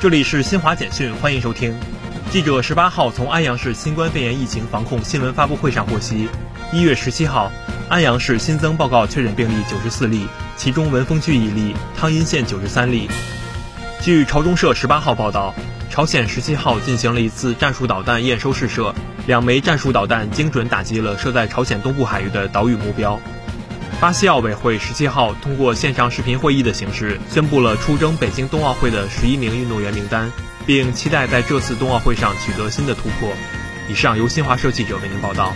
这里是新华简讯，欢迎收听。记者十八号从安阳市新冠肺炎疫情防控新闻发布会上获悉，一月十七号，安阳市新增报告确诊病例九十四例，其中文峰区一例，汤阴县九十三例。据朝中社十八号报道，朝鲜十七号进行了一次战术导弹验收试射，两枚战术导弹精准打击了设在朝鲜东部海域的岛屿目标。巴西奥委会十七号通过线上视频会议的形式，宣布了出征北京冬奥会的十一名运动员名单，并期待在这次冬奥会上取得新的突破。以上由新华社记者为您报道。